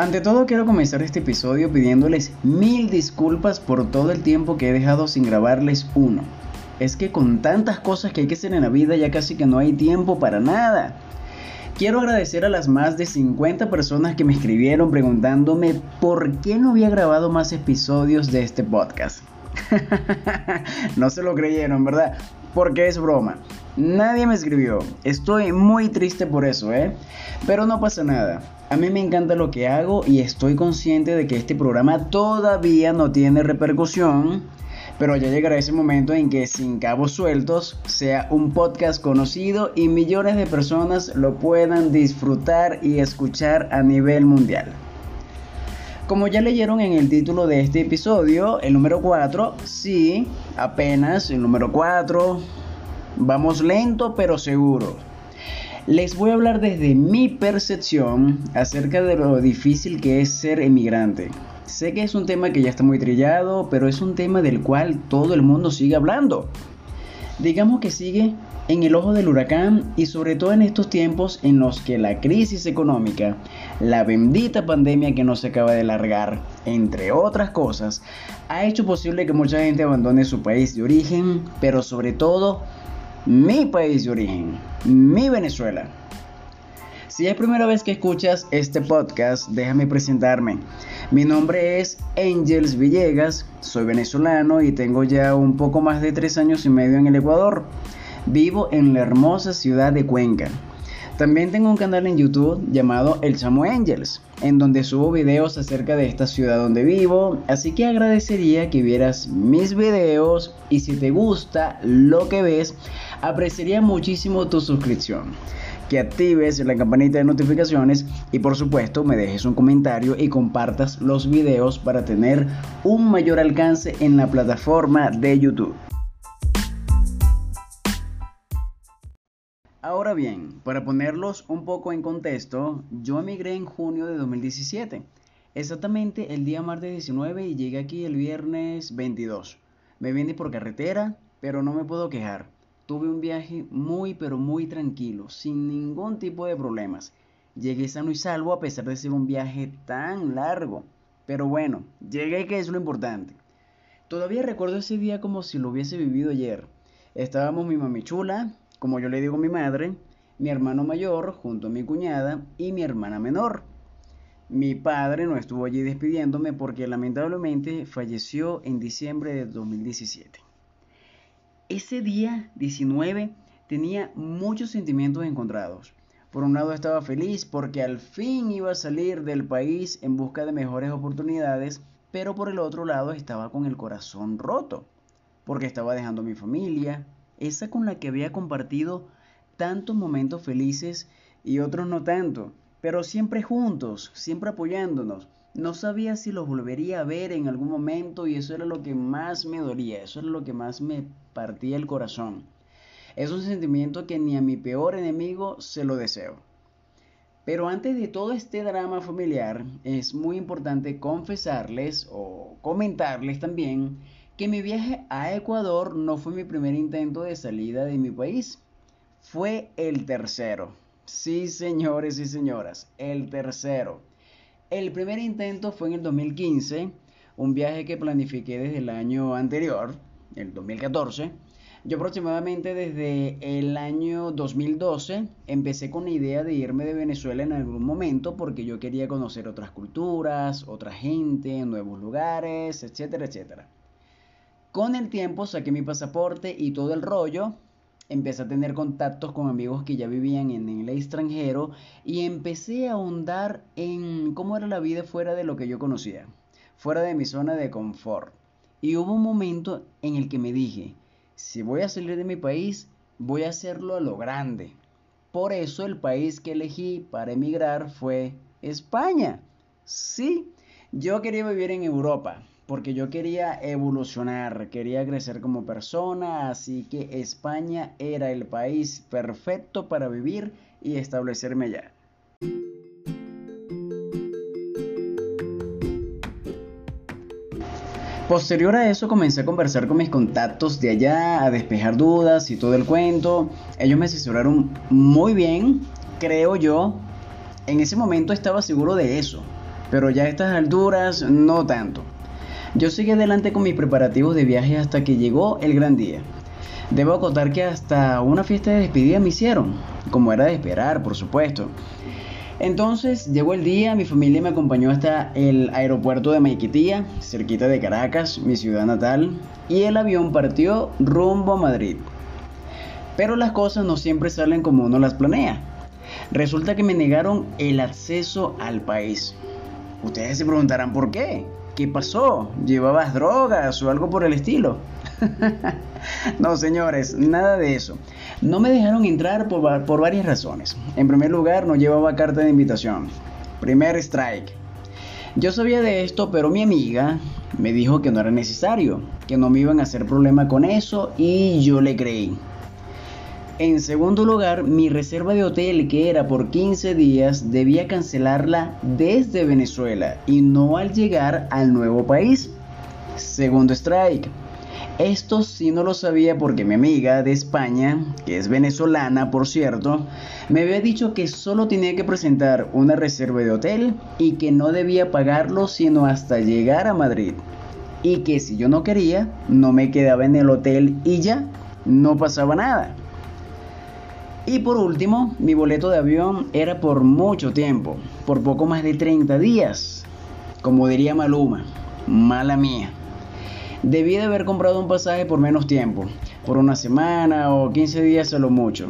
Ante todo quiero comenzar este episodio pidiéndoles mil disculpas por todo el tiempo que he dejado sin grabarles uno. Es que con tantas cosas que hay que hacer en la vida ya casi que no hay tiempo para nada. Quiero agradecer a las más de 50 personas que me escribieron preguntándome por qué no había grabado más episodios de este podcast. no se lo creyeron, ¿verdad? Porque es broma. Nadie me escribió. Estoy muy triste por eso, ¿eh? Pero no pasa nada. A mí me encanta lo que hago y estoy consciente de que este programa todavía no tiene repercusión, pero ya llegará ese momento en que sin cabos sueltos sea un podcast conocido y millones de personas lo puedan disfrutar y escuchar a nivel mundial. Como ya leyeron en el título de este episodio, el número 4, sí, apenas el número 4, vamos lento pero seguro les voy a hablar desde mi percepción acerca de lo difícil que es ser emigrante. Sé que es un tema que ya está muy trillado, pero es un tema del cual todo el mundo sigue hablando. Digamos que sigue en el ojo del huracán y sobre todo en estos tiempos en los que la crisis económica, la bendita pandemia que no se acaba de largar, entre otras cosas, ha hecho posible que mucha gente abandone su país de origen, pero sobre todo mi país de origen, mi Venezuela. Si es primera vez que escuchas este podcast, déjame presentarme. Mi nombre es Angels Villegas, soy venezolano y tengo ya un poco más de tres años y medio en el Ecuador. Vivo en la hermosa ciudad de Cuenca. También tengo un canal en YouTube llamado El Chamo Angels, en donde subo videos acerca de esta ciudad donde vivo, así que agradecería que vieras mis videos y si te gusta lo que ves, apreciaría muchísimo tu suscripción que actives la campanita de notificaciones y por supuesto me dejes un comentario y compartas los videos para tener un mayor alcance en la plataforma de YouTube. Ahora bien, para ponerlos un poco en contexto, yo emigré en junio de 2017, exactamente el día martes 19 y llegué aquí el viernes 22. Me vine por carretera, pero no me puedo quejar. Tuve un viaje muy pero muy tranquilo, sin ningún tipo de problemas. Llegué sano y salvo a pesar de ser un viaje tan largo. Pero bueno, llegué que es lo importante. Todavía recuerdo ese día como si lo hubiese vivido ayer. Estábamos mi mami chula, como yo le digo a mi madre, mi hermano mayor junto a mi cuñada y mi hermana menor. Mi padre no estuvo allí despidiéndome porque lamentablemente falleció en diciembre de 2017. Ese día 19 tenía muchos sentimientos encontrados. Por un lado estaba feliz porque al fin iba a salir del país en busca de mejores oportunidades, pero por el otro lado estaba con el corazón roto, porque estaba dejando mi familia, esa con la que había compartido tantos momentos felices y otros no tanto, pero siempre juntos, siempre apoyándonos. No sabía si los volvería a ver en algún momento y eso era lo que más me dolía, eso era lo que más me partía el corazón. Es un sentimiento que ni a mi peor enemigo se lo deseo. Pero antes de todo este drama familiar, es muy importante confesarles o comentarles también que mi viaje a Ecuador no fue mi primer intento de salida de mi país, fue el tercero. Sí, señores y señoras, el tercero. El primer intento fue en el 2015, un viaje que planifiqué desde el año anterior, el 2014. Yo aproximadamente desde el año 2012 empecé con la idea de irme de Venezuela en algún momento porque yo quería conocer otras culturas, otra gente, nuevos lugares, etcétera, etcétera. Con el tiempo saqué mi pasaporte y todo el rollo. Empecé a tener contactos con amigos que ya vivían en el extranjero y empecé a ahondar en cómo era la vida fuera de lo que yo conocía, fuera de mi zona de confort. Y hubo un momento en el que me dije, si voy a salir de mi país, voy a hacerlo a lo grande. Por eso el país que elegí para emigrar fue España. Sí, yo quería vivir en Europa, porque yo quería evolucionar, quería crecer como persona, así que España era el país perfecto para vivir y establecerme allá. Posterior a eso comencé a conversar con mis contactos de allá, a despejar dudas y todo el cuento. Ellos me asesoraron muy bien, creo yo. En ese momento estaba seguro de eso pero ya a estas alturas no tanto. Yo seguí adelante con mis preparativos de viaje hasta que llegó el gran día. Debo acotar que hasta una fiesta de despedida me hicieron, como era de esperar, por supuesto. Entonces llegó el día, mi familia me acompañó hasta el aeropuerto de Maiquetía, cerquita de Caracas, mi ciudad natal, y el avión partió rumbo a Madrid. Pero las cosas no siempre salen como uno las planea. Resulta que me negaron el acceso al país. Ustedes se preguntarán por qué. ¿Qué pasó? ¿Llevabas drogas o algo por el estilo? no, señores, nada de eso. No me dejaron entrar por, por varias razones. En primer lugar, no llevaba carta de invitación. Primer strike. Yo sabía de esto, pero mi amiga me dijo que no era necesario, que no me iban a hacer problema con eso y yo le creí. En segundo lugar, mi reserva de hotel, que era por 15 días, debía cancelarla desde Venezuela y no al llegar al nuevo país. Segundo strike. Esto sí no lo sabía porque mi amiga de España, que es venezolana por cierto, me había dicho que solo tenía que presentar una reserva de hotel y que no debía pagarlo sino hasta llegar a Madrid. Y que si yo no quería, no me quedaba en el hotel y ya, no pasaba nada. Y por último, mi boleto de avión era por mucho tiempo, por poco más de 30 días. Como diría Maluma, mala mía. Debí de haber comprado un pasaje por menos tiempo, por una semana o 15 días a lo mucho.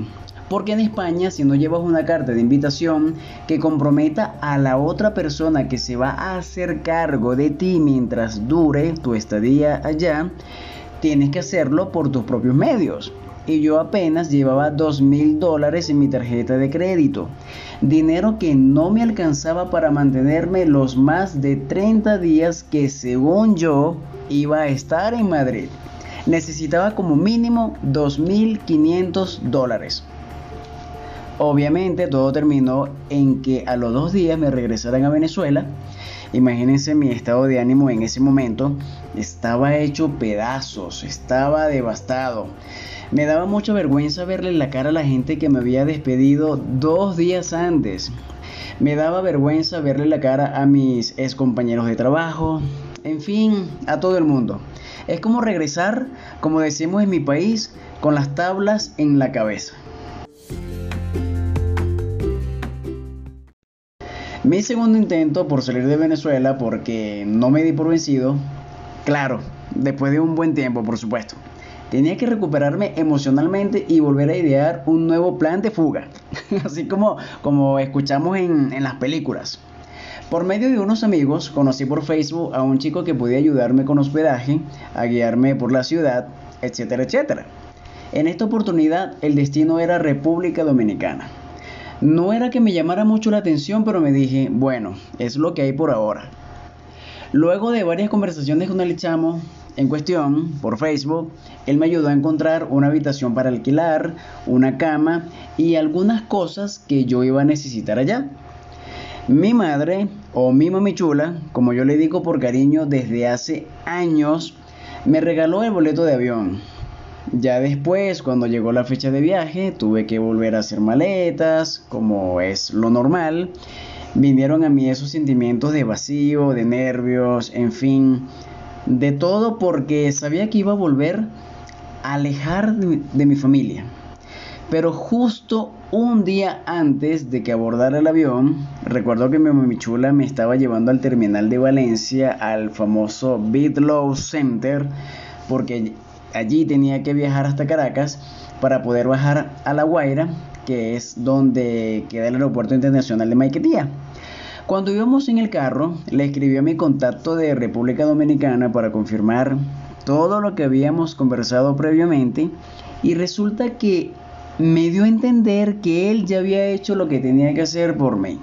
Porque en España, si no llevas una carta de invitación que comprometa a la otra persona que se va a hacer cargo de ti mientras dure tu estadía allá, tienes que hacerlo por tus propios medios. Y yo apenas llevaba dos mil dólares en mi tarjeta de crédito. Dinero que no me alcanzaba para mantenerme los más de 30 días que según yo iba a estar en Madrid. Necesitaba como mínimo 2.500 dólares. Obviamente todo terminó en que a los dos días me regresaran a Venezuela. Imagínense mi estado de ánimo en ese momento. Estaba hecho pedazos, estaba devastado. Me daba mucha vergüenza verle la cara a la gente que me había despedido dos días antes. Me daba vergüenza verle la cara a mis ex compañeros de trabajo, en fin, a todo el mundo. Es como regresar, como decimos en mi país, con las tablas en la cabeza. Mi segundo intento por salir de Venezuela porque no me di por vencido, claro, después de un buen tiempo, por supuesto. Tenía que recuperarme emocionalmente y volver a idear un nuevo plan de fuga, así como, como escuchamos en, en las películas. Por medio de unos amigos conocí por Facebook a un chico que podía ayudarme con hospedaje, a guiarme por la ciudad, etcétera, etcétera. En esta oportunidad el destino era República Dominicana. No era que me llamara mucho la atención, pero me dije, bueno, es lo que hay por ahora. Luego de varias conversaciones con el chamo en cuestión por Facebook, él me ayudó a encontrar una habitación para alquilar, una cama y algunas cosas que yo iba a necesitar allá. Mi madre, o mi mami chula, como yo le digo por cariño desde hace años, me regaló el boleto de avión. Ya después, cuando llegó la fecha de viaje, tuve que volver a hacer maletas, como es lo normal. Vinieron a mí esos sentimientos de vacío, de nervios, en fin, de todo porque sabía que iba a volver a alejar de, mi familia. Pero justo un día antes de que abordara el avión, recuerdo que mi mamichula me estaba llevando al terminal de Valencia, al famoso Bitlow Center, porque allí tenía que viajar hasta Caracas para poder bajar a La Guaira, que es donde queda el aeropuerto internacional de Maiquetía. Cuando íbamos en el carro, le escribí a mi contacto de República Dominicana para confirmar todo lo que habíamos conversado previamente y resulta que me dio a entender que él ya había hecho lo que tenía que hacer por mí.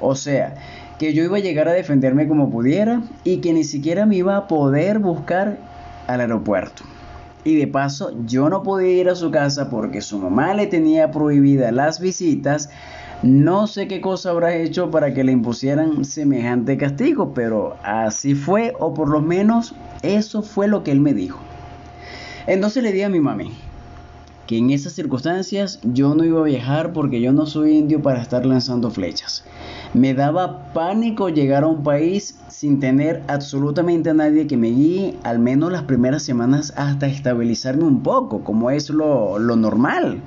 O sea, que yo iba a llegar a defenderme como pudiera y que ni siquiera me iba a poder buscar al aeropuerto. Y de paso, yo no podía ir a su casa porque su mamá le tenía prohibidas las visitas. No sé qué cosa habrá hecho para que le impusieran semejante castigo, pero así fue, o por lo menos eso fue lo que él me dijo. Entonces le di a mi mami, que en esas circunstancias yo no iba a viajar porque yo no soy indio para estar lanzando flechas. Me daba pánico llegar a un país sin tener absolutamente a nadie que me guíe, al menos las primeras semanas hasta estabilizarme un poco, como es lo normal.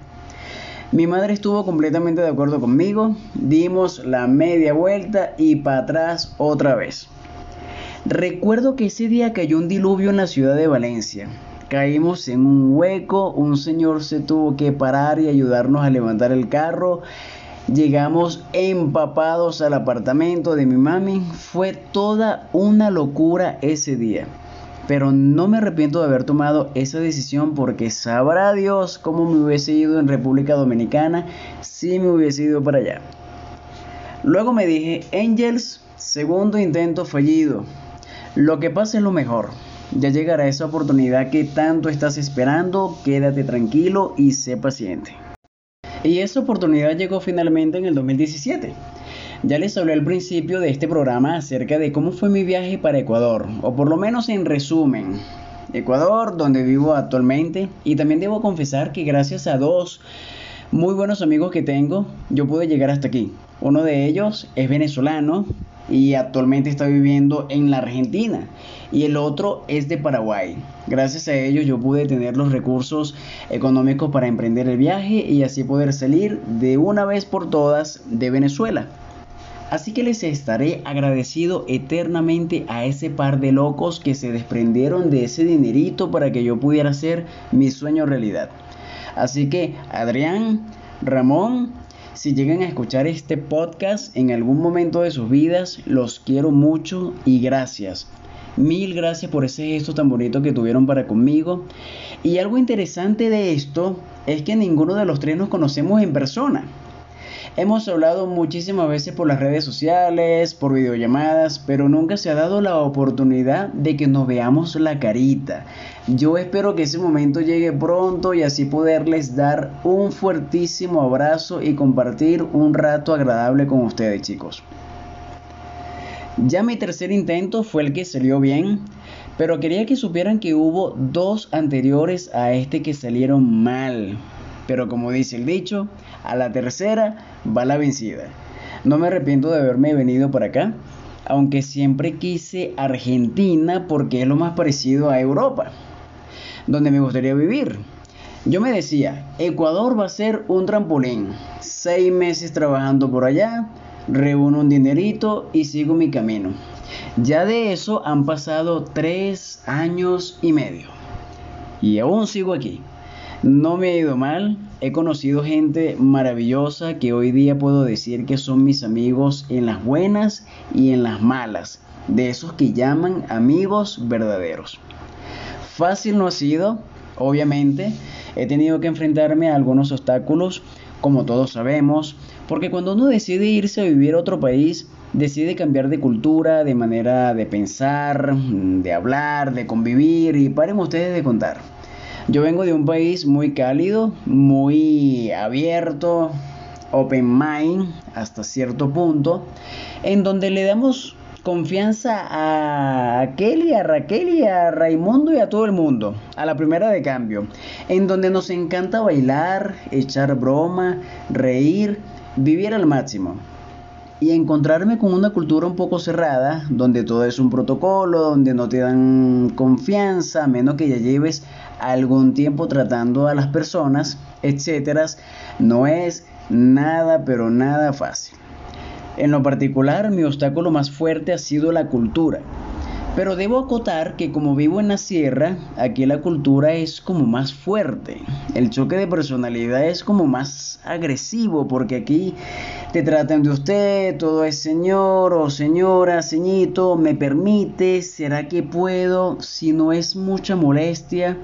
Mi madre estuvo completamente de acuerdo conmigo, dimos la media vuelta y para atrás otra vez. Recuerdo que ese día cayó un diluvio en la ciudad de Valencia. Caímos en un hueco, un señor se tuvo que parar y ayudarnos a levantar el carro. Llegamos empapados al apartamento de mi mami. Fue toda una locura ese día. Pero no me arrepiento de haber tomado esa decisión porque sabrá Dios cómo me hubiese ido en República Dominicana si me hubiese ido para allá. Luego me dije, Angels, segundo intento fallido. Lo que pasa es lo mejor. Ya llegará esa oportunidad que tanto estás esperando, quédate tranquilo y sé paciente. Y esa oportunidad llegó finalmente en el 2017. Ya les hablé al principio de este programa acerca de cómo fue mi viaje para Ecuador, o por lo menos en resumen. Ecuador, donde vivo actualmente, y también debo confesar que gracias a dos muy buenos amigos que tengo, yo pude llegar hasta aquí. Uno de ellos es venezolano y actualmente está viviendo en la Argentina y el otro es de Paraguay. Gracias a ellos yo pude tener los recursos económicos para emprender el viaje y así poder salir de una vez por todas de Venezuela. Así que les estaré agradecido eternamente a ese par de locos que se desprendieron de ese dinerito para que yo pudiera hacer mi sueño realidad. Así que Adrián, Ramón, si llegan a escuchar este podcast en algún momento de sus vidas, los quiero mucho y gracias. Mil gracias por ese gesto tan bonito que tuvieron para conmigo. Y algo interesante de esto es que ninguno de los tres nos conocemos en persona. Hemos hablado muchísimas veces por las redes sociales, por videollamadas, pero nunca se ha dado la oportunidad de que nos veamos la carita. Yo espero que ese momento llegue pronto y así poderles dar un fuertísimo abrazo y compartir un rato agradable con ustedes chicos. Ya mi tercer intento fue el que salió bien, pero quería que supieran que hubo dos anteriores a este que salieron mal. Pero como dice el dicho, a la tercera va la vencida. No me arrepiento de haberme venido por acá, aunque siempre quise Argentina porque es lo más parecido a Europa, donde me gustaría vivir. Yo me decía, Ecuador va a ser un trampolín. Seis meses trabajando por allá, reúno un dinerito y sigo mi camino. Ya de eso han pasado tres años y medio. Y aún sigo aquí. No me ha ido mal, he conocido gente maravillosa que hoy día puedo decir que son mis amigos en las buenas y en las malas, de esos que llaman amigos verdaderos. Fácil no ha sido, obviamente, he tenido que enfrentarme a algunos obstáculos, como todos sabemos, porque cuando uno decide irse a vivir a otro país, decide cambiar de cultura, de manera de pensar, de hablar, de convivir, y paren ustedes de contar. Yo vengo de un país muy cálido, muy abierto, open mind hasta cierto punto, en donde le damos confianza a Kelly, a Raquel y a Raimundo y a todo el mundo, a la primera de cambio, en donde nos encanta bailar, echar broma, reír, vivir al máximo. Y encontrarme con una cultura un poco cerrada, donde todo es un protocolo, donde no te dan confianza, a menos que ya lleves algún tiempo tratando a las personas, etcétera, no es nada, pero nada fácil. En lo particular, mi obstáculo más fuerte ha sido la cultura. Pero debo acotar que como vivo en la sierra, aquí la cultura es como más fuerte. El choque de personalidad es como más agresivo porque aquí te tratan de usted, todo es señor o señora, ceñito, me permite, será que puedo, si no es mucha molestia,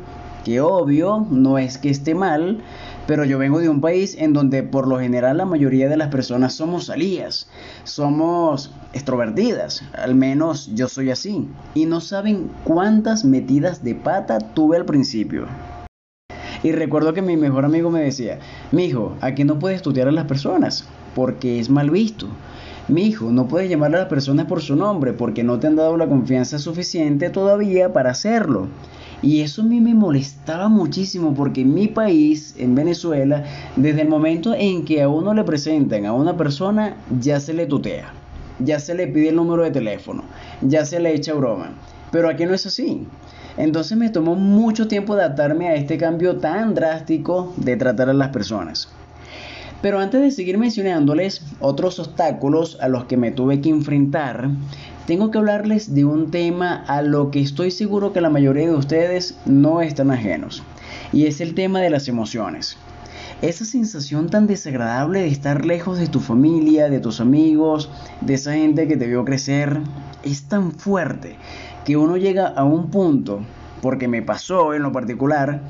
que obvio no es que esté mal, pero yo vengo de un país en donde por lo general la mayoría de las personas somos salías, somos extrovertidas, al menos yo soy así, y no saben cuántas metidas de pata tuve al principio. Y recuerdo que mi mejor amigo me decía, mi hijo, aquí no puedes estudiar a las personas, porque es mal visto. Mi hijo, no puedes llamar a las personas por su nombre, porque no te han dado la confianza suficiente todavía para hacerlo. Y eso a mí me molestaba muchísimo porque en mi país, en Venezuela, desde el momento en que a uno le presentan a una persona, ya se le tutea, ya se le pide el número de teléfono, ya se le echa broma. Pero aquí no es así. Entonces me tomó mucho tiempo adaptarme a este cambio tan drástico de tratar a las personas. Pero antes de seguir mencionándoles otros obstáculos a los que me tuve que enfrentar, tengo que hablarles de un tema a lo que estoy seguro que la mayoría de ustedes no están ajenos, y es el tema de las emociones. Esa sensación tan desagradable de estar lejos de tu familia, de tus amigos, de esa gente que te vio crecer, es tan fuerte que uno llega a un punto, porque me pasó en lo particular,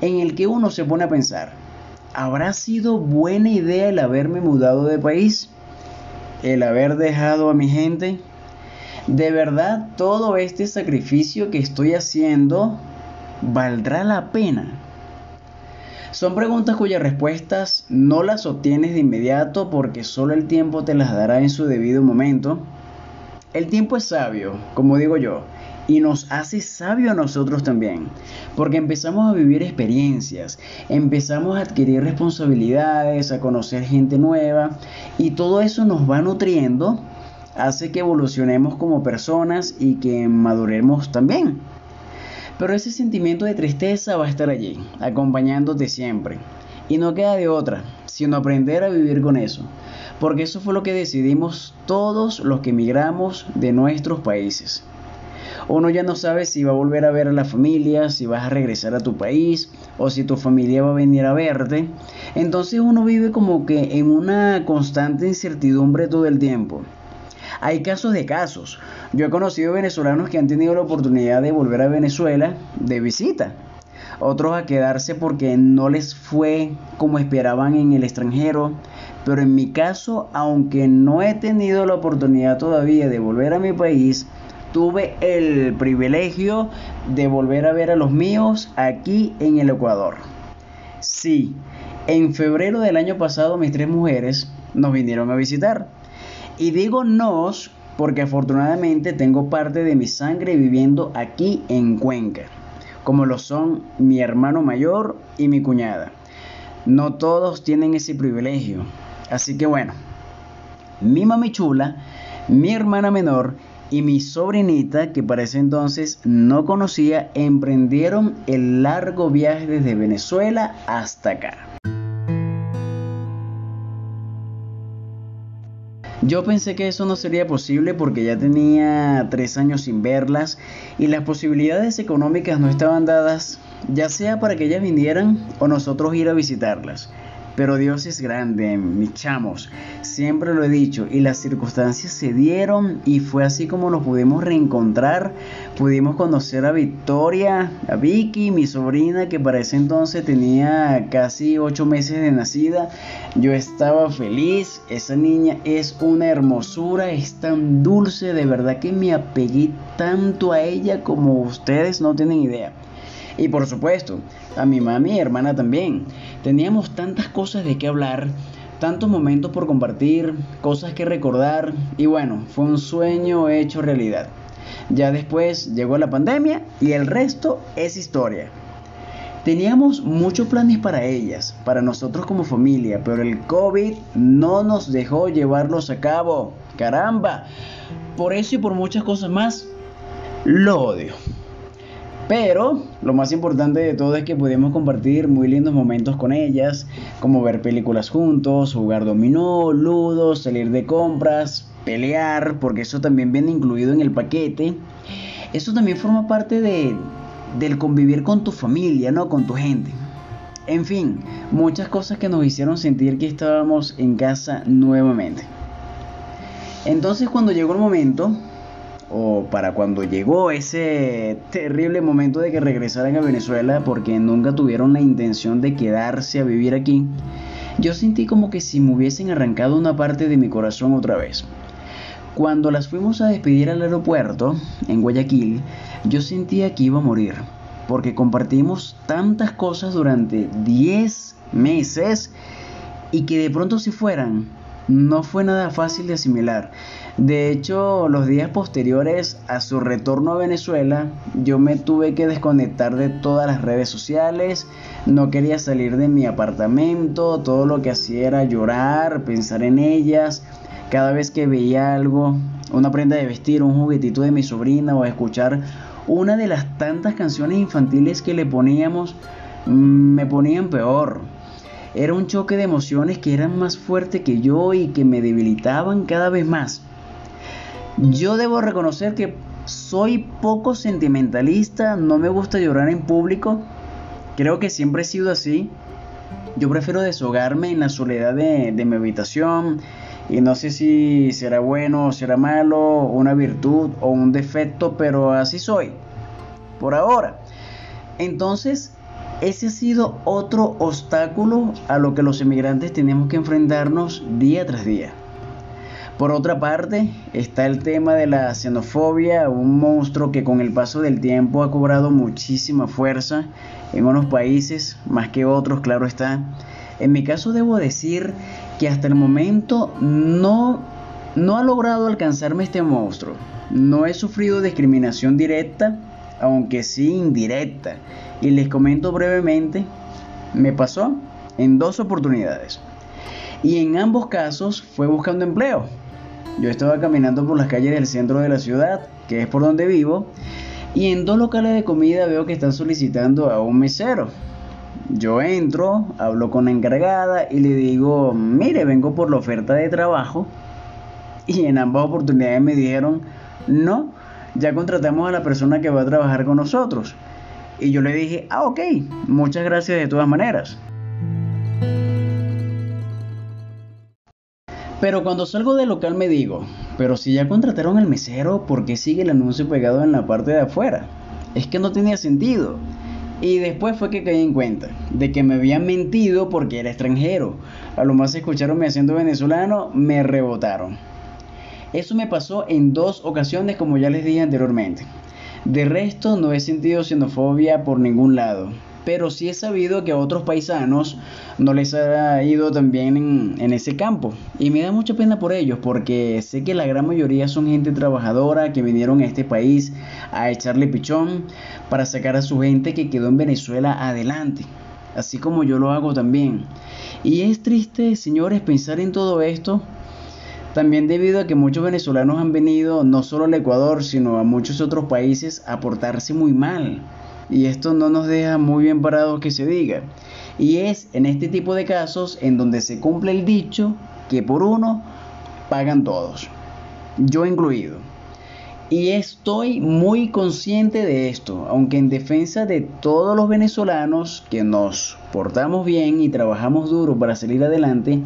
en el que uno se pone a pensar, ¿habrá sido buena idea el haberme mudado de país? ¿El haber dejado a mi gente? ¿De verdad todo este sacrificio que estoy haciendo valdrá la pena? Son preguntas cuyas respuestas no las obtienes de inmediato porque solo el tiempo te las dará en su debido momento. El tiempo es sabio, como digo yo, y nos hace sabio a nosotros también, porque empezamos a vivir experiencias, empezamos a adquirir responsabilidades, a conocer gente nueva y todo eso nos va nutriendo, hace que evolucionemos como personas y que maduremos también. Pero ese sentimiento de tristeza va a estar allí, acompañándote siempre. Y no queda de otra, sino aprender a vivir con eso. Porque eso fue lo que decidimos todos los que emigramos de nuestros países uno ya no sabe si va a volver a ver a la familia, si vas a regresar a tu país o si tu familia va a venir a verte. Entonces uno vive como que en una constante incertidumbre todo el tiempo. Hay casos de casos. Yo he conocido venezolanos que han tenido la oportunidad de volver a Venezuela de visita. Otros a quedarse porque no les fue como esperaban en el extranjero. Pero en mi caso, aunque no he tenido la oportunidad todavía de volver a mi país, tuve el privilegio de volver a ver a los míos aquí en el Ecuador. Sí, en febrero del año pasado mis tres mujeres nos vinieron a visitar. Y digo nos porque afortunadamente tengo parte de mi sangre viviendo aquí en Cuenca, como lo son mi hermano mayor y mi cuñada. No todos tienen ese privilegio. Así que bueno, mi mami chula, mi hermana menor y mi sobrinita, que para ese entonces no conocía, emprendieron el largo viaje desde Venezuela hasta acá. Yo pensé que eso no sería posible porque ya tenía tres años sin verlas y las posibilidades económicas no estaban dadas, ya sea para que ellas vinieran o nosotros ir a visitarlas. Pero Dios es grande, mis chamos. Siempre lo he dicho. Y las circunstancias se dieron y fue así como nos pudimos reencontrar. Pudimos conocer a Victoria, a Vicky, mi sobrina, que para ese entonces tenía casi ocho meses de nacida. Yo estaba feliz. Esa niña es una hermosura, es tan dulce. De verdad que me apegué tanto a ella como ustedes no tienen idea. Y por supuesto, a mi mami y hermana también. Teníamos tantas cosas de qué hablar, tantos momentos por compartir, cosas que recordar y bueno, fue un sueño hecho realidad. Ya después llegó la pandemia y el resto es historia. Teníamos muchos planes para ellas, para nosotros como familia, pero el COVID no nos dejó llevarlos a cabo. Caramba. Por eso y por muchas cosas más, lo odio. Pero lo más importante de todo es que pudimos compartir muy lindos momentos con ellas, como ver películas juntos, jugar dominó, ludo, salir de compras, pelear, porque eso también viene incluido en el paquete. Eso también forma parte de, del convivir con tu familia, ¿no? Con tu gente. En fin, muchas cosas que nos hicieron sentir que estábamos en casa nuevamente. Entonces cuando llegó el momento o para cuando llegó ese terrible momento de que regresaran a Venezuela porque nunca tuvieron la intención de quedarse a vivir aquí, yo sentí como que si me hubiesen arrancado una parte de mi corazón otra vez. Cuando las fuimos a despedir al aeropuerto, en Guayaquil, yo sentía que iba a morir, porque compartimos tantas cosas durante 10 meses y que de pronto se fueran, no fue nada fácil de asimilar. De hecho, los días posteriores a su retorno a Venezuela, yo me tuve que desconectar de todas las redes sociales, no quería salir de mi apartamento, todo lo que hacía era llorar, pensar en ellas, cada vez que veía algo, una prenda de vestir, un juguetito de mi sobrina o escuchar una de las tantas canciones infantiles que le poníamos, mm, me ponían peor. Era un choque de emociones que eran más fuertes que yo y que me debilitaban cada vez más. Yo debo reconocer que soy poco sentimentalista, no me gusta llorar en público. Creo que siempre he sido así. Yo prefiero deshogarme en la soledad de, de mi habitación, y no sé si será bueno o será malo, una virtud o un defecto, pero así soy. Por ahora. Entonces, ese ha sido otro obstáculo a lo que los emigrantes tenemos que enfrentarnos día tras día. Por otra parte, está el tema de la xenofobia, un monstruo que con el paso del tiempo ha cobrado muchísima fuerza en unos países, más que otros, claro está. En mi caso debo decir que hasta el momento no, no ha logrado alcanzarme este monstruo. No he sufrido discriminación directa, aunque sí indirecta. Y les comento brevemente, me pasó en dos oportunidades. Y en ambos casos fue buscando empleo. Yo estaba caminando por las calles del centro de la ciudad, que es por donde vivo, y en dos locales de comida veo que están solicitando a un mesero. Yo entro, hablo con la encargada y le digo, mire, vengo por la oferta de trabajo. Y en ambas oportunidades me dijeron, no, ya contratamos a la persona que va a trabajar con nosotros. Y yo le dije, ah, ok, muchas gracias de todas maneras. Pero cuando salgo del local me digo, pero si ya contrataron al mesero, ¿por qué sigue el anuncio pegado en la parte de afuera? Es que no tenía sentido. Y después fue que caí en cuenta de que me habían mentido porque era extranjero. A lo más escucharon mi acento venezolano, me rebotaron. Eso me pasó en dos ocasiones como ya les dije anteriormente. De resto no he sentido xenofobia por ningún lado pero sí he sabido que a otros paisanos no les ha ido también en, en, ese campo. Y me da mucha pena por ellos, porque sé que la gran mayoría son gente trabajadora que vinieron a este país a echarle pichón para sacar a su gente que quedó en Venezuela adelante, así como yo lo hago también. Y es triste, señores, pensar en todo esto. También debido a que muchos venezolanos han venido no solo al Ecuador, sino a muchos otros países a portarse muy mal y esto no nos deja muy bien parados que se diga. Y es en este tipo de casos en donde se cumple el dicho que por uno pagan todos, yo incluido. Y estoy muy consciente de esto, aunque en defensa de todos los venezolanos que nos portamos bien y trabajamos duro para salir adelante,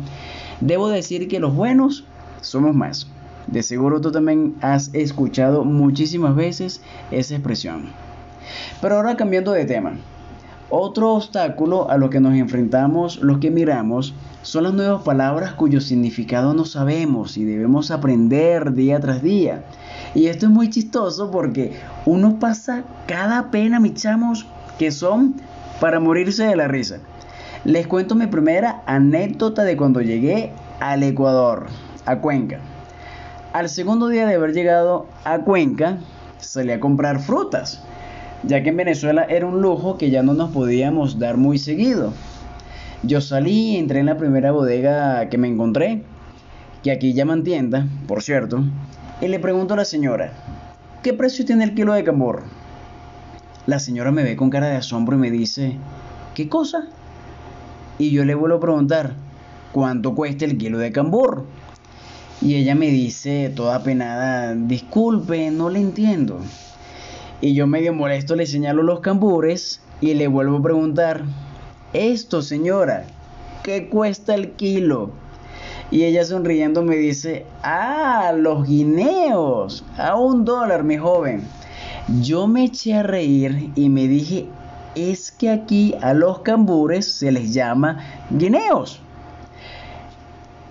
debo decir que los buenos somos más. De seguro tú también has escuchado muchísimas veces esa expresión. Pero ahora cambiando de tema. Otro obstáculo a lo que nos enfrentamos los que miramos son las nuevas palabras cuyo significado no sabemos y debemos aprender día tras día. Y esto es muy chistoso porque uno pasa cada pena, mis chamos, que son para morirse de la risa. Les cuento mi primera anécdota de cuando llegué al Ecuador, a Cuenca. Al segundo día de haber llegado a Cuenca, salí a comprar frutas ya que en Venezuela era un lujo que ya no nos podíamos dar muy seguido. Yo salí y entré en la primera bodega que me encontré, que aquí llaman tienda, por cierto, y le pregunto a la señora, ¿qué precio tiene el kilo de cambur? La señora me ve con cara de asombro y me dice, ¿qué cosa? Y yo le vuelvo a preguntar, ¿cuánto cuesta el kilo de cambur? Y ella me dice, toda penada, disculpe, no le entiendo. Y yo medio molesto le señalo los cambures y le vuelvo a preguntar, esto señora, ¿qué cuesta el kilo? Y ella sonriendo me dice, ah, los guineos, a un dólar, mi joven. Yo me eché a reír y me dije, es que aquí a los cambures se les llama guineos.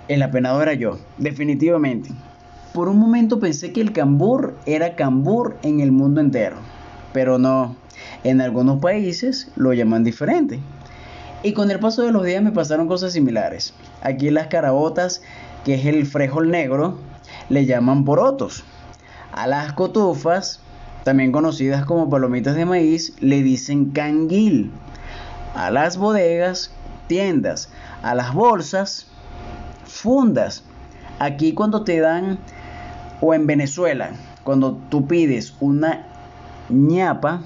El apenado era yo, definitivamente. Por un momento pensé que el cambur era cambur en el mundo entero, pero no, en algunos países lo llaman diferente. Y con el paso de los días me pasaron cosas similares. Aquí las carabotas, que es el frijol negro, le llaman porotos. A las cotufas, también conocidas como palomitas de maíz, le dicen canguil. A las bodegas, tiendas. A las bolsas, fundas. Aquí cuando te dan, o en Venezuela, cuando tú pides una ñapa,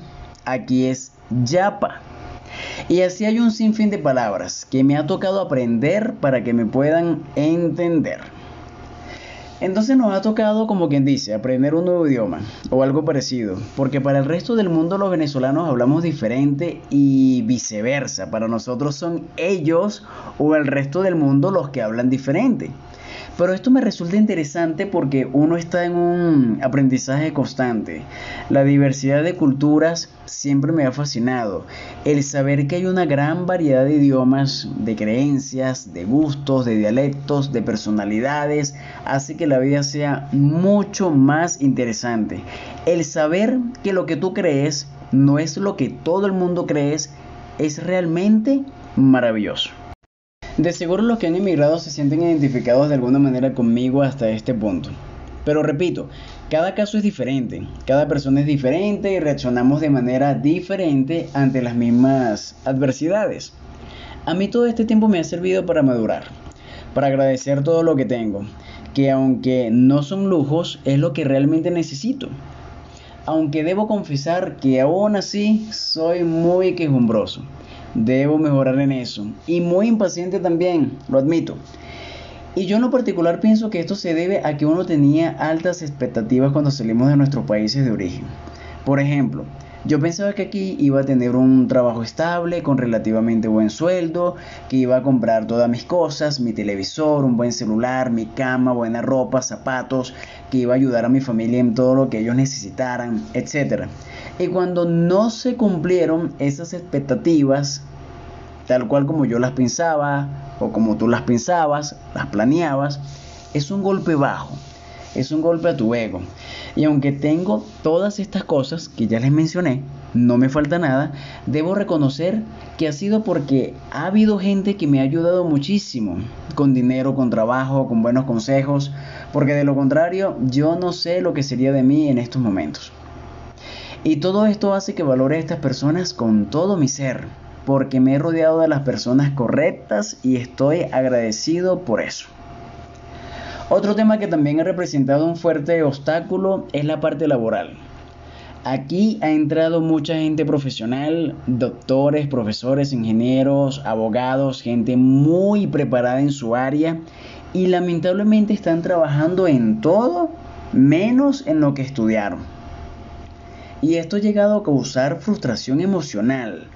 aquí es yapa. Y así hay un sinfín de palabras que me ha tocado aprender para que me puedan entender. Entonces nos ha tocado, como quien dice, aprender un nuevo idioma o algo parecido, porque para el resto del mundo los venezolanos hablamos diferente y viceversa, para nosotros son ellos o el resto del mundo los que hablan diferente. Pero esto me resulta interesante porque uno está en un aprendizaje constante. La diversidad de culturas siempre me ha fascinado. El saber que hay una gran variedad de idiomas, de creencias, de gustos, de dialectos, de personalidades, hace que la vida sea mucho más interesante. El saber que lo que tú crees no es lo que todo el mundo crees es realmente maravilloso. De seguro los que han emigrado se sienten identificados de alguna manera conmigo hasta este punto. Pero repito, cada caso es diferente, cada persona es diferente y reaccionamos de manera diferente ante las mismas adversidades. A mí todo este tiempo me ha servido para madurar, para agradecer todo lo que tengo, que aunque no son lujos, es lo que realmente necesito. Aunque debo confesar que aún así soy muy quejumbroso. Debo mejorar en eso. Y muy impaciente también, lo admito. Y yo en lo particular pienso que esto se debe a que uno tenía altas expectativas cuando salimos de nuestros países de origen. Por ejemplo, yo pensaba que aquí iba a tener un trabajo estable, con relativamente buen sueldo, que iba a comprar todas mis cosas, mi televisor, un buen celular, mi cama, buena ropa, zapatos, que iba a ayudar a mi familia en todo lo que ellos necesitaran, etc. Y cuando no se cumplieron esas expectativas, tal cual como yo las pensaba o como tú las pensabas, las planeabas, es un golpe bajo, es un golpe a tu ego. Y aunque tengo todas estas cosas que ya les mencioné, no me falta nada, debo reconocer que ha sido porque ha habido gente que me ha ayudado muchísimo, con dinero, con trabajo, con buenos consejos, porque de lo contrario yo no sé lo que sería de mí en estos momentos. Y todo esto hace que valore a estas personas con todo mi ser, porque me he rodeado de las personas correctas y estoy agradecido por eso. Otro tema que también ha representado un fuerte obstáculo es la parte laboral. Aquí ha entrado mucha gente profesional, doctores, profesores, ingenieros, abogados, gente muy preparada en su área y lamentablemente están trabajando en todo menos en lo que estudiaron. Y esto ha llegado a causar frustración emocional.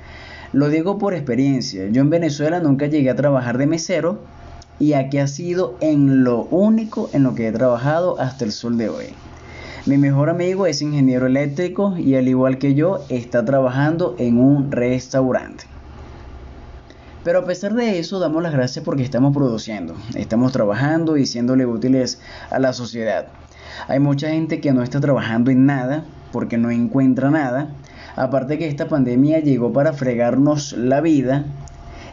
Lo digo por experiencia. Yo en Venezuela nunca llegué a trabajar de mesero y aquí ha sido en lo único en lo que he trabajado hasta el sol de hoy. Mi mejor amigo es ingeniero eléctrico y al igual que yo está trabajando en un restaurante. Pero a pesar de eso damos las gracias porque estamos produciendo, estamos trabajando y siéndole útiles a la sociedad. Hay mucha gente que no está trabajando en nada porque no encuentra nada. Aparte que esta pandemia llegó para fregarnos la vida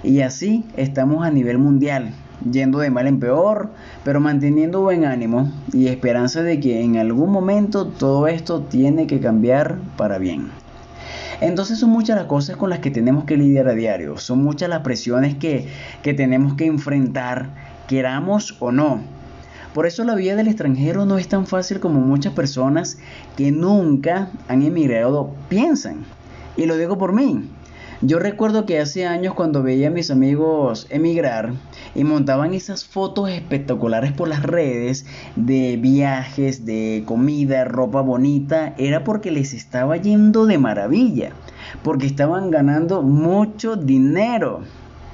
y así estamos a nivel mundial yendo de mal en peor, pero manteniendo buen ánimo y esperanza de que en algún momento todo esto tiene que cambiar para bien. Entonces son muchas las cosas con las que tenemos que lidiar a diario, son muchas las presiones que, que tenemos que enfrentar, queramos o no. Por eso la vida del extranjero no es tan fácil como muchas personas que nunca han emigrado piensan. Y lo digo por mí. Yo recuerdo que hace años cuando veía a mis amigos emigrar y montaban esas fotos espectaculares por las redes de viajes, de comida, ropa bonita, era porque les estaba yendo de maravilla, porque estaban ganando mucho dinero,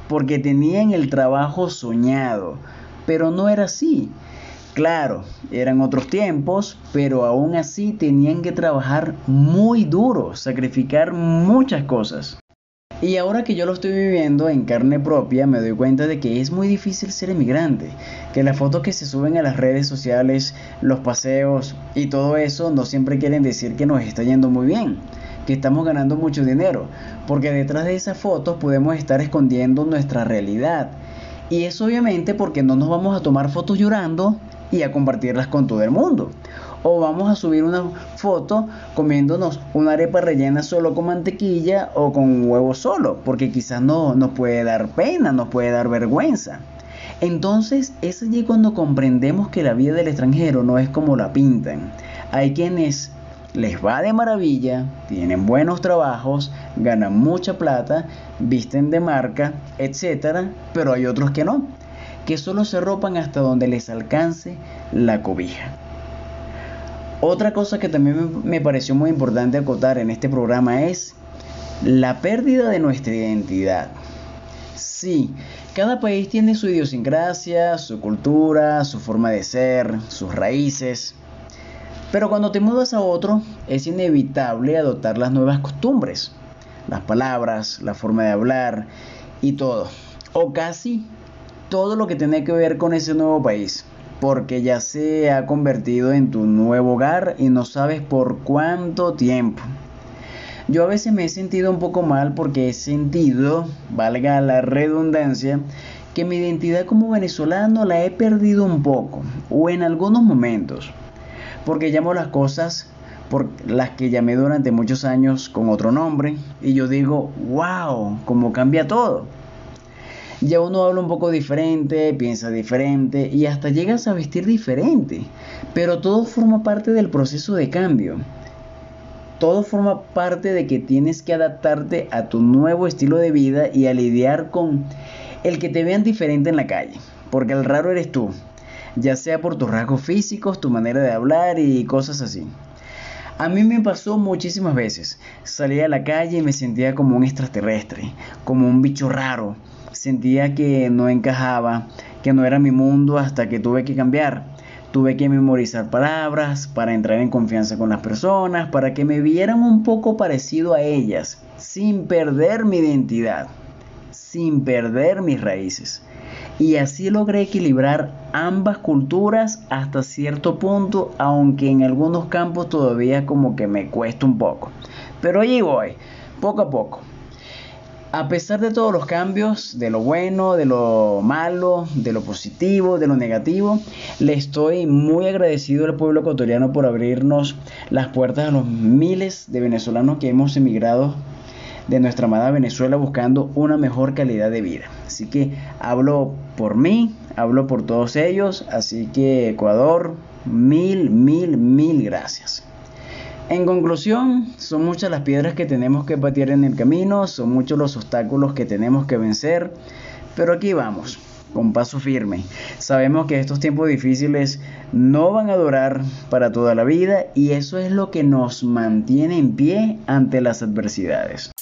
porque tenían el trabajo soñado, pero no era así. Claro, eran otros tiempos, pero aún así tenían que trabajar muy duro, sacrificar muchas cosas. Y ahora que yo lo estoy viviendo en carne propia, me doy cuenta de que es muy difícil ser emigrante, que las fotos que se suben a las redes sociales, los paseos y todo eso no siempre quieren decir que nos está yendo muy bien, que estamos ganando mucho dinero, porque detrás de esas fotos podemos estar escondiendo nuestra realidad. Y es obviamente porque no nos vamos a tomar fotos llorando y a compartirlas con todo el mundo. O vamos a subir una foto comiéndonos una arepa rellena solo con mantequilla o con huevo solo, porque quizás no nos puede dar pena, nos puede dar vergüenza. Entonces es allí cuando comprendemos que la vida del extranjero no es como la pintan. Hay quienes les va de maravilla, tienen buenos trabajos, ganan mucha plata, visten de marca, etc. Pero hay otros que no, que solo se ropan hasta donde les alcance la cobija. Otra cosa que también me pareció muy importante acotar en este programa es la pérdida de nuestra identidad. Sí, cada país tiene su idiosincrasia, su cultura, su forma de ser, sus raíces. Pero cuando te mudas a otro, es inevitable adoptar las nuevas costumbres, las palabras, la forma de hablar y todo. O casi todo lo que tiene que ver con ese nuevo país. Porque ya se ha convertido en tu nuevo hogar y no sabes por cuánto tiempo. Yo a veces me he sentido un poco mal porque he sentido, valga la redundancia, que mi identidad como venezolano la he perdido un poco, o en algunos momentos porque llamo las cosas por las que llamé durante muchos años con otro nombre y yo digo, wow, cómo cambia todo. Ya uno habla un poco diferente, piensa diferente y hasta llegas a vestir diferente, pero todo forma parte del proceso de cambio. Todo forma parte de que tienes que adaptarte a tu nuevo estilo de vida y a lidiar con el que te vean diferente en la calle, porque el raro eres tú, ya sea por tus rasgos físicos, tu manera de hablar y cosas así. A mí me pasó muchísimas veces. Salía a la calle y me sentía como un extraterrestre, como un bicho raro. Sentía que no encajaba, que no era mi mundo hasta que tuve que cambiar. Tuve que memorizar palabras para entrar en confianza con las personas, para que me vieran un poco parecido a ellas, sin perder mi identidad, sin perder mis raíces y así logré equilibrar ambas culturas hasta cierto punto, aunque en algunos campos todavía como que me cuesta un poco. Pero allí voy, poco a poco. A pesar de todos los cambios, de lo bueno, de lo malo, de lo positivo, de lo negativo, le estoy muy agradecido al pueblo ecuatoriano por abrirnos las puertas a los miles de venezolanos que hemos emigrado de nuestra amada Venezuela buscando una mejor calidad de vida. Así que hablo por mí, hablo por todos ellos, así que Ecuador, mil, mil, mil gracias. En conclusión, son muchas las piedras que tenemos que patear en el camino, son muchos los obstáculos que tenemos que vencer, pero aquí vamos, con paso firme. Sabemos que estos tiempos difíciles no van a durar para toda la vida y eso es lo que nos mantiene en pie ante las adversidades.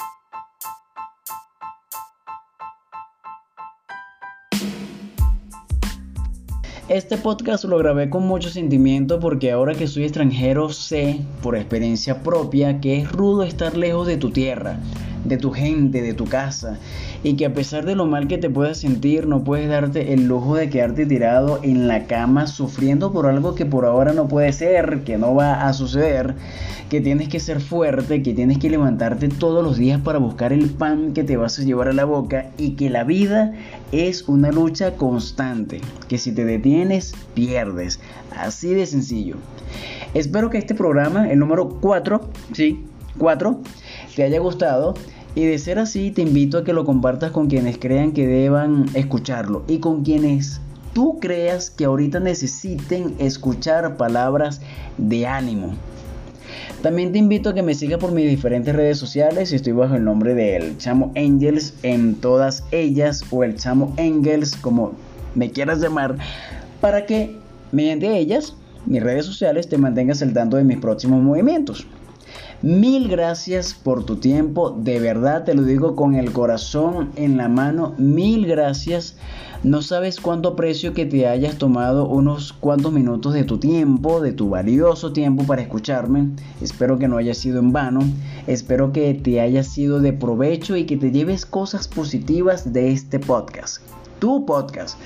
Este podcast lo grabé con mucho sentimiento porque ahora que soy extranjero sé por experiencia propia que es rudo estar lejos de tu tierra, de tu gente, de tu casa y que a pesar de lo mal que te puedas sentir no puedes darte el lujo de quedarte tirado en la cama sufriendo por algo que por ahora no puede ser, que no va a suceder, que tienes que ser fuerte, que tienes que levantarte todos los días para buscar el pan que te vas a llevar a la boca y que la vida es una lucha constante, que si te detienes, pierdes. Así de sencillo. Espero que este programa, el número 4, sí, 4, te haya gustado. Y de ser así, te invito a que lo compartas con quienes crean que deban escucharlo y con quienes tú creas que ahorita necesiten escuchar palabras de ánimo. También te invito a que me sigas por mis diferentes redes sociales. Estoy bajo el nombre de El Chamo Angels en todas ellas o El Chamo Angels como me quieras llamar para que mediante ellas, mis redes sociales, te mantengas al tanto de mis próximos movimientos. Mil gracias por tu tiempo, de verdad te lo digo con el corazón en la mano, mil gracias. No sabes cuánto aprecio que te hayas tomado unos cuantos minutos de tu tiempo, de tu valioso tiempo para escucharme. Espero que no haya sido en vano, espero que te haya sido de provecho y que te lleves cosas positivas de este podcast. Tu podcast.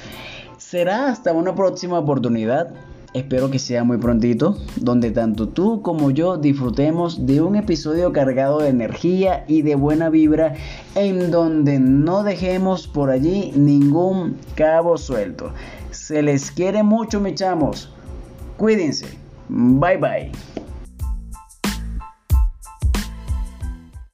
Será hasta una próxima oportunidad. Espero que sea muy prontito, donde tanto tú como yo disfrutemos de un episodio cargado de energía y de buena vibra, en donde no dejemos por allí ningún cabo suelto. Se les quiere mucho, mis chamos. Cuídense. Bye bye.